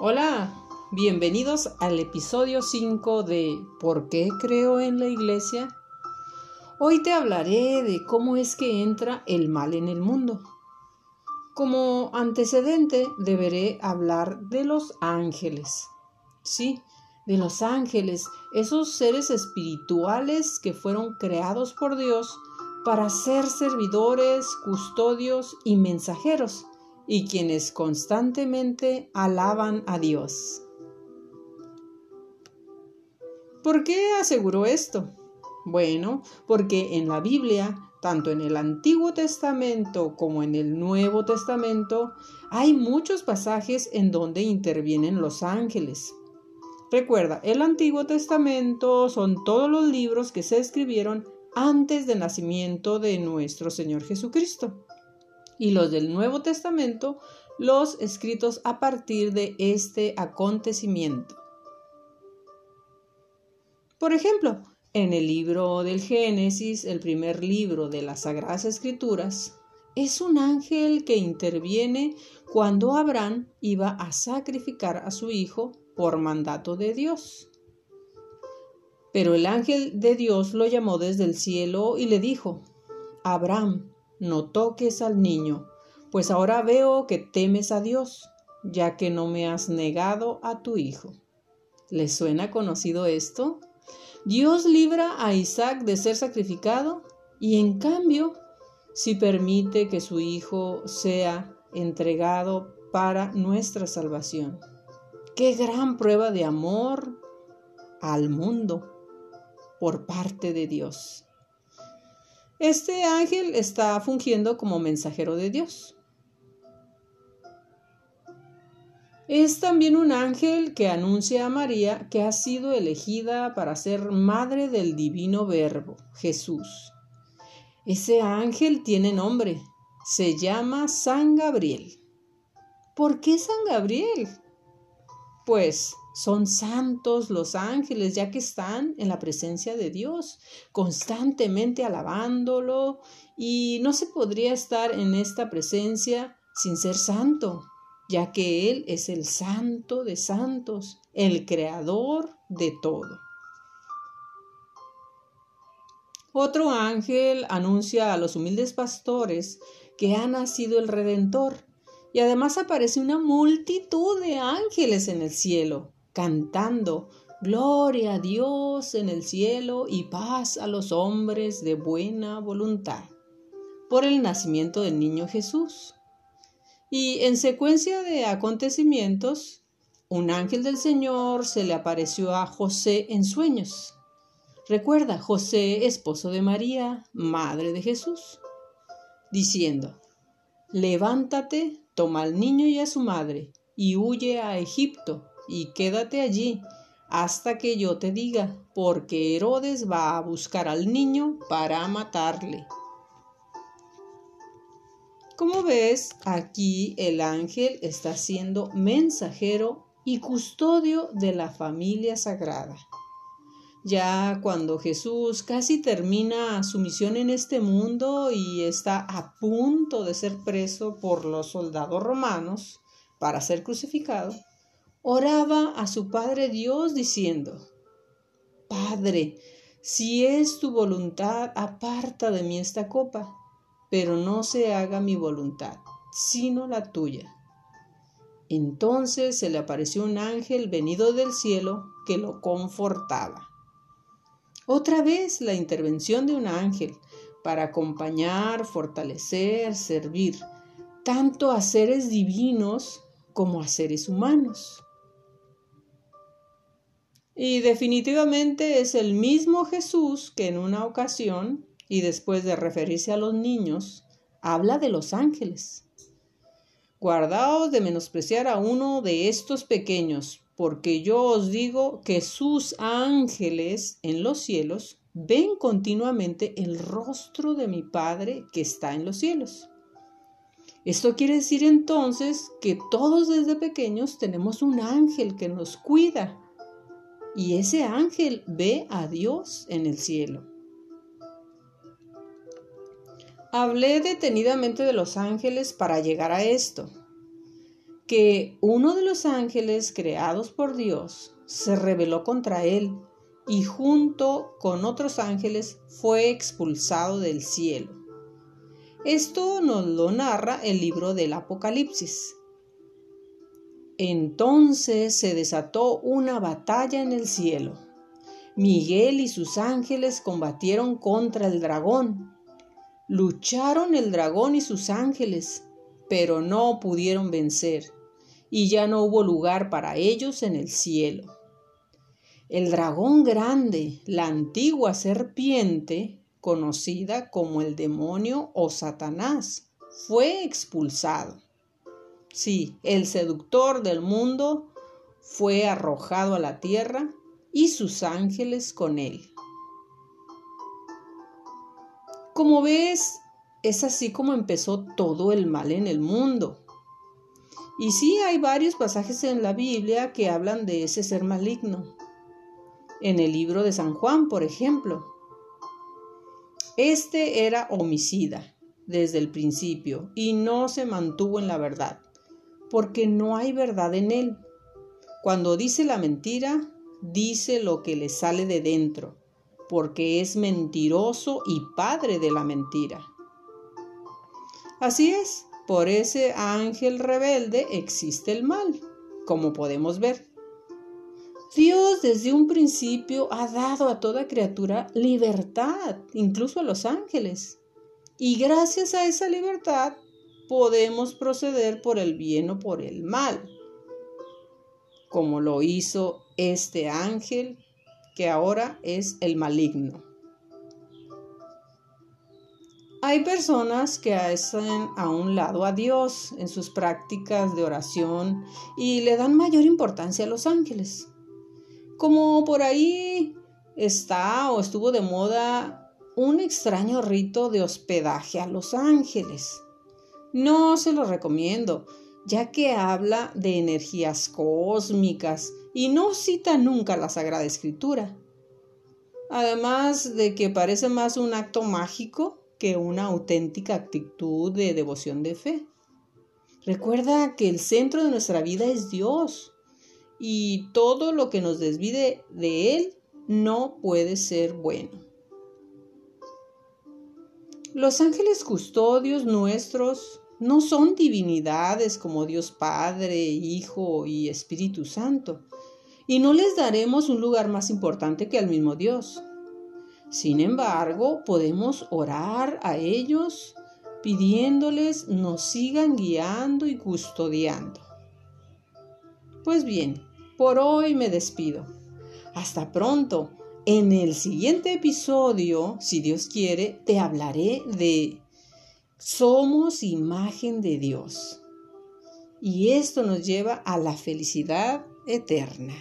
Hola, bienvenidos al episodio 5 de ¿Por qué creo en la iglesia? Hoy te hablaré de cómo es que entra el mal en el mundo. Como antecedente deberé hablar de los ángeles. Sí, de los ángeles, esos seres espirituales que fueron creados por Dios para ser servidores, custodios y mensajeros y quienes constantemente alaban a Dios. ¿Por qué aseguró esto? Bueno, porque en la Biblia, tanto en el Antiguo Testamento como en el Nuevo Testamento, hay muchos pasajes en donde intervienen los ángeles. Recuerda, el Antiguo Testamento son todos los libros que se escribieron antes del nacimiento de nuestro Señor Jesucristo y los del Nuevo Testamento, los escritos a partir de este acontecimiento. Por ejemplo, en el libro del Génesis, el primer libro de las Sagradas Escrituras, es un ángel que interviene cuando Abraham iba a sacrificar a su hijo por mandato de Dios. Pero el ángel de Dios lo llamó desde el cielo y le dijo, Abraham, no toques al niño, pues ahora veo que temes a Dios, ya que no me has negado a tu hijo. ¿Les suena conocido esto? Dios libra a Isaac de ser sacrificado y en cambio, si permite que su hijo sea entregado para nuestra salvación. Qué gran prueba de amor al mundo por parte de Dios. Este ángel está fungiendo como mensajero de Dios. Es también un ángel que anuncia a María que ha sido elegida para ser madre del divino verbo, Jesús. Ese ángel tiene nombre, se llama San Gabriel. ¿Por qué San Gabriel? Pues son santos los ángeles, ya que están en la presencia de Dios, constantemente alabándolo, y no se podría estar en esta presencia sin ser santo, ya que Él es el santo de santos, el creador de todo. Otro ángel anuncia a los humildes pastores que ha nacido el Redentor, y además aparece una multitud de ángeles en el cielo, cantando Gloria a Dios en el cielo y paz a los hombres de buena voluntad, por el nacimiento del niño Jesús. Y en secuencia de acontecimientos, un ángel del Señor se le apareció a José en sueños. Recuerda, José, esposo de María, madre de Jesús, diciendo, Levántate, toma al niño y a su madre, y huye a Egipto y quédate allí hasta que yo te diga, porque Herodes va a buscar al niño para matarle. Como ves, aquí el ángel está siendo mensajero y custodio de la familia sagrada. Ya cuando Jesús casi termina su misión en este mundo y está a punto de ser preso por los soldados romanos para ser crucificado, oraba a su Padre Dios diciendo, Padre, si es tu voluntad, aparta de mí esta copa, pero no se haga mi voluntad, sino la tuya. Entonces se le apareció un ángel venido del cielo que lo confortaba. Otra vez la intervención de un ángel para acompañar, fortalecer, servir, tanto a seres divinos como a seres humanos. Y definitivamente es el mismo Jesús que en una ocasión, y después de referirse a los niños, habla de los ángeles. Guardaos de menospreciar a uno de estos pequeños, porque yo os digo que sus ángeles en los cielos ven continuamente el rostro de mi Padre que está en los cielos. Esto quiere decir entonces que todos desde pequeños tenemos un ángel que nos cuida y ese ángel ve a Dios en el cielo. Hablé detenidamente de los ángeles para llegar a esto. que uno de los ángeles creados por Dios se rebeló contra él y junto con otros ángeles fue expulsado del cielo. Esto nos lo narra el libro del Apocalipsis. Entonces se desató una batalla en el cielo. Miguel y sus ángeles combatieron contra el dragón. Lucharon el dragón y sus ángeles, pero no pudieron vencer, y ya no hubo lugar para ellos en el cielo. El dragón grande, la antigua serpiente, conocida como el demonio o Satanás, fue expulsado. Sí, el seductor del mundo fue arrojado a la tierra y sus ángeles con él. Como ves, es así como empezó todo el mal en el mundo. Y sí hay varios pasajes en la Biblia que hablan de ese ser maligno. En el libro de San Juan, por ejemplo. Este era homicida desde el principio y no se mantuvo en la verdad porque no hay verdad en él. Cuando dice la mentira, dice lo que le sale de dentro, porque es mentiroso y padre de la mentira. Así es, por ese ángel rebelde existe el mal, como podemos ver. Dios desde un principio ha dado a toda criatura libertad, incluso a los ángeles. Y gracias a esa libertad podemos proceder por el bien o por el mal, como lo hizo este ángel que ahora es el maligno. Hay personas que hacen a un lado a Dios en sus prácticas de oración y le dan mayor importancia a los ángeles. Como por ahí está o estuvo de moda un extraño rito de hospedaje a los ángeles. No se lo recomiendo, ya que habla de energías cósmicas y no cita nunca la Sagrada Escritura. Además de que parece más un acto mágico que una auténtica actitud de devoción de fe. Recuerda que el centro de nuestra vida es Dios y todo lo que nos desvide de Él no puede ser bueno. Los ángeles custodios nuestros no son divinidades como Dios Padre, Hijo y Espíritu Santo, y no les daremos un lugar más importante que al mismo Dios. Sin embargo, podemos orar a ellos pidiéndoles nos sigan guiando y custodiando. Pues bien, por hoy me despido. Hasta pronto. En el siguiente episodio, si Dios quiere, te hablaré de somos imagen de Dios. Y esto nos lleva a la felicidad eterna.